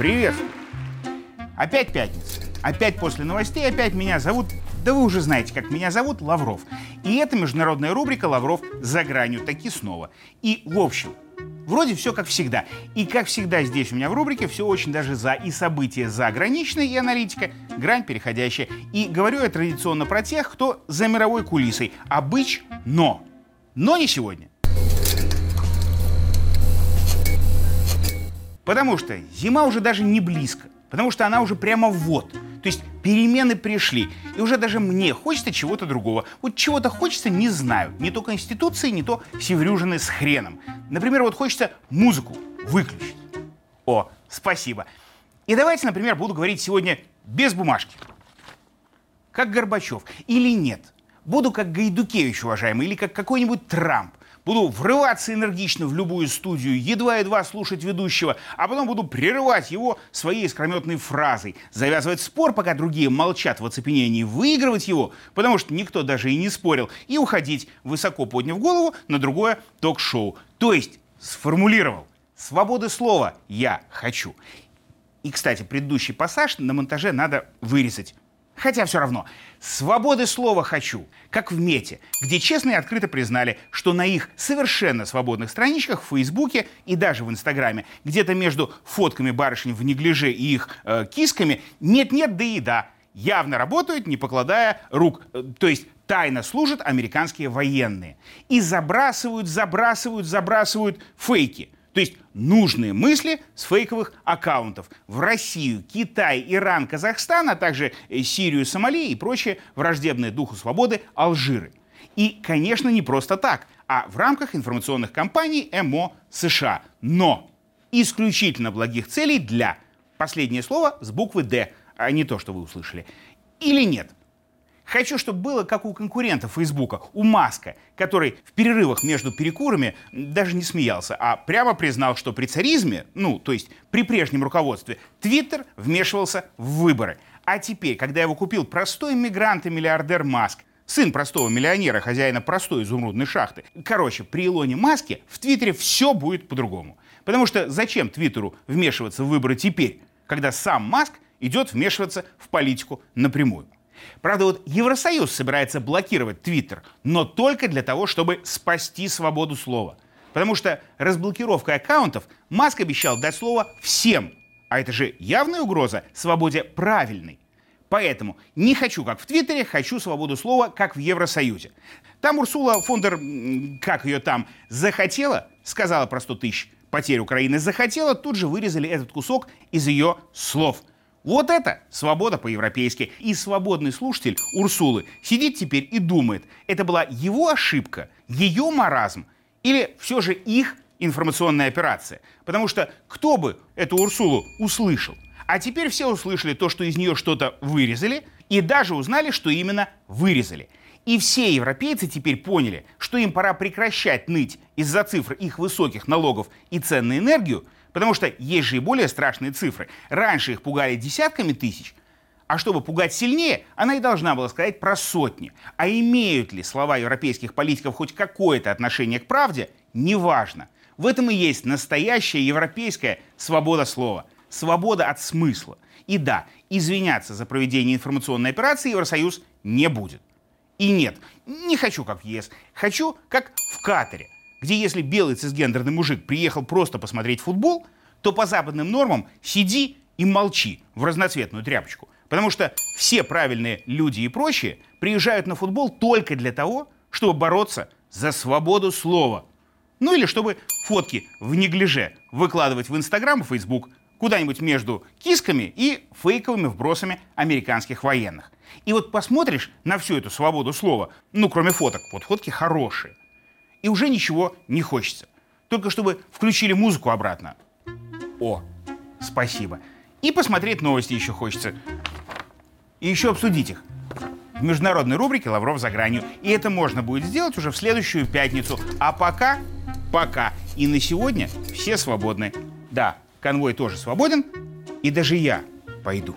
Приветствую. Опять пятница. Опять после новостей, опять меня зовут... Да вы уже знаете, как меня зовут, Лавров. И это международная рубрика «Лавров за гранью» таки снова. И в общем, Вроде все как всегда. И как всегда здесь у меня в рубрике все очень даже за. И события заграничные, и аналитика, грань переходящая. И говорю я традиционно про тех, кто за мировой кулисой. Обыч, но. Но не сегодня. Потому что зима уже даже не близко. Потому что она уже прямо вот. То есть перемены пришли. И уже даже мне хочется чего-то другого. Вот чего-то хочется, не знаю. Не то Конституции, не то севрюжины с хреном. Например, вот хочется музыку выключить. О, спасибо. И давайте, например, буду говорить сегодня без бумажки. Как Горбачев. Или нет. Буду как Гайдукевич, уважаемый, или как какой-нибудь Трамп. Буду врываться энергично в любую студию, едва-едва слушать ведущего, а потом буду прерывать его своей искрометной фразой, завязывать спор, пока другие молчат в оцепенении, выигрывать его, потому что никто даже и не спорил, и уходить, высоко подняв голову, на другое ток-шоу. То есть сформулировал. Свободы слова я хочу. И, кстати, предыдущий пассаж на монтаже надо вырезать. Хотя все равно, свободы слова хочу, как в Мете, где честно и открыто признали, что на их совершенно свободных страничках в Фейсбуке и даже в Инстаграме, где-то между фотками барышень в неглиже и их э, кисками, нет-нет, да и да, явно работают, не покладая рук, э, то есть тайно служат американские военные. И забрасывают, забрасывают, забрасывают фейки – то есть нужные мысли с фейковых аккаунтов в Россию, Китай, Иран, Казахстан, а также э, Сирию, Сомали и прочие враждебные духу свободы Алжиры. И, конечно, не просто так, а в рамках информационных кампаний МО США. Но исключительно благих целей для. Последнее слово с буквы «Д», а не то, что вы услышали. Или нет? Хочу, чтобы было как у конкурентов Фейсбука, у Маска, который в перерывах между перекурами даже не смеялся, а прямо признал, что при царизме, ну, то есть при прежнем руководстве, Твиттер вмешивался в выборы. А теперь, когда его купил простой мигрант и миллиардер Маск, сын простого миллионера, хозяина простой изумрудной шахты. Короче, при Илоне Маске в Твиттере все будет по-другому. Потому что зачем Твиттеру вмешиваться в выборы теперь, когда сам Маск идет вмешиваться в политику напрямую? Правда, вот Евросоюз собирается блокировать Твиттер, но только для того, чтобы спасти свободу слова. Потому что разблокировкой аккаунтов Маск обещал дать слово всем. А это же явная угроза свободе правильной. Поэтому не хочу, как в Твиттере, хочу свободу слова, как в Евросоюзе. Там Урсула фон дер, как ее там, захотела, сказала про 100 тысяч потерь Украины, захотела, тут же вырезали этот кусок из ее слов – вот это свобода по-европейски. И свободный слушатель Урсулы сидит теперь и думает, это была его ошибка, ее маразм или все же их информационная операция. Потому что кто бы эту Урсулу услышал? А теперь все услышали то, что из нее что-то вырезали, и даже узнали, что именно вырезали. И все европейцы теперь поняли, что им пора прекращать ныть из-за цифр их высоких налогов и цен на энергию, Потому что есть же и более страшные цифры. Раньше их пугали десятками тысяч, а чтобы пугать сильнее, она и должна была сказать про сотни. А имеют ли слова европейских политиков хоть какое-то отношение к правде, неважно. В этом и есть настоящая европейская свобода слова. Свобода от смысла. И да, извиняться за проведение информационной операции Евросоюз не будет. И нет, не хочу как в ЕС, хочу как в Катаре – где если белый цисгендерный мужик приехал просто посмотреть футбол, то по западным нормам сиди и молчи в разноцветную тряпочку. Потому что все правильные люди и прочие приезжают на футбол только для того, чтобы бороться за свободу слова. Ну или чтобы фотки в неглиже выкладывать в Инстаграм и Фейсбук куда-нибудь между кисками и фейковыми вбросами американских военных. И вот посмотришь на всю эту свободу слова, ну кроме фоток, вот фотки хорошие, и уже ничего не хочется. Только чтобы включили музыку обратно. О, спасибо. И посмотреть новости еще хочется. И еще обсудить их. В международной рубрике «Лавров за гранью». И это можно будет сделать уже в следующую пятницу. А пока, пока. И на сегодня все свободны. Да, конвой тоже свободен. И даже я пойду.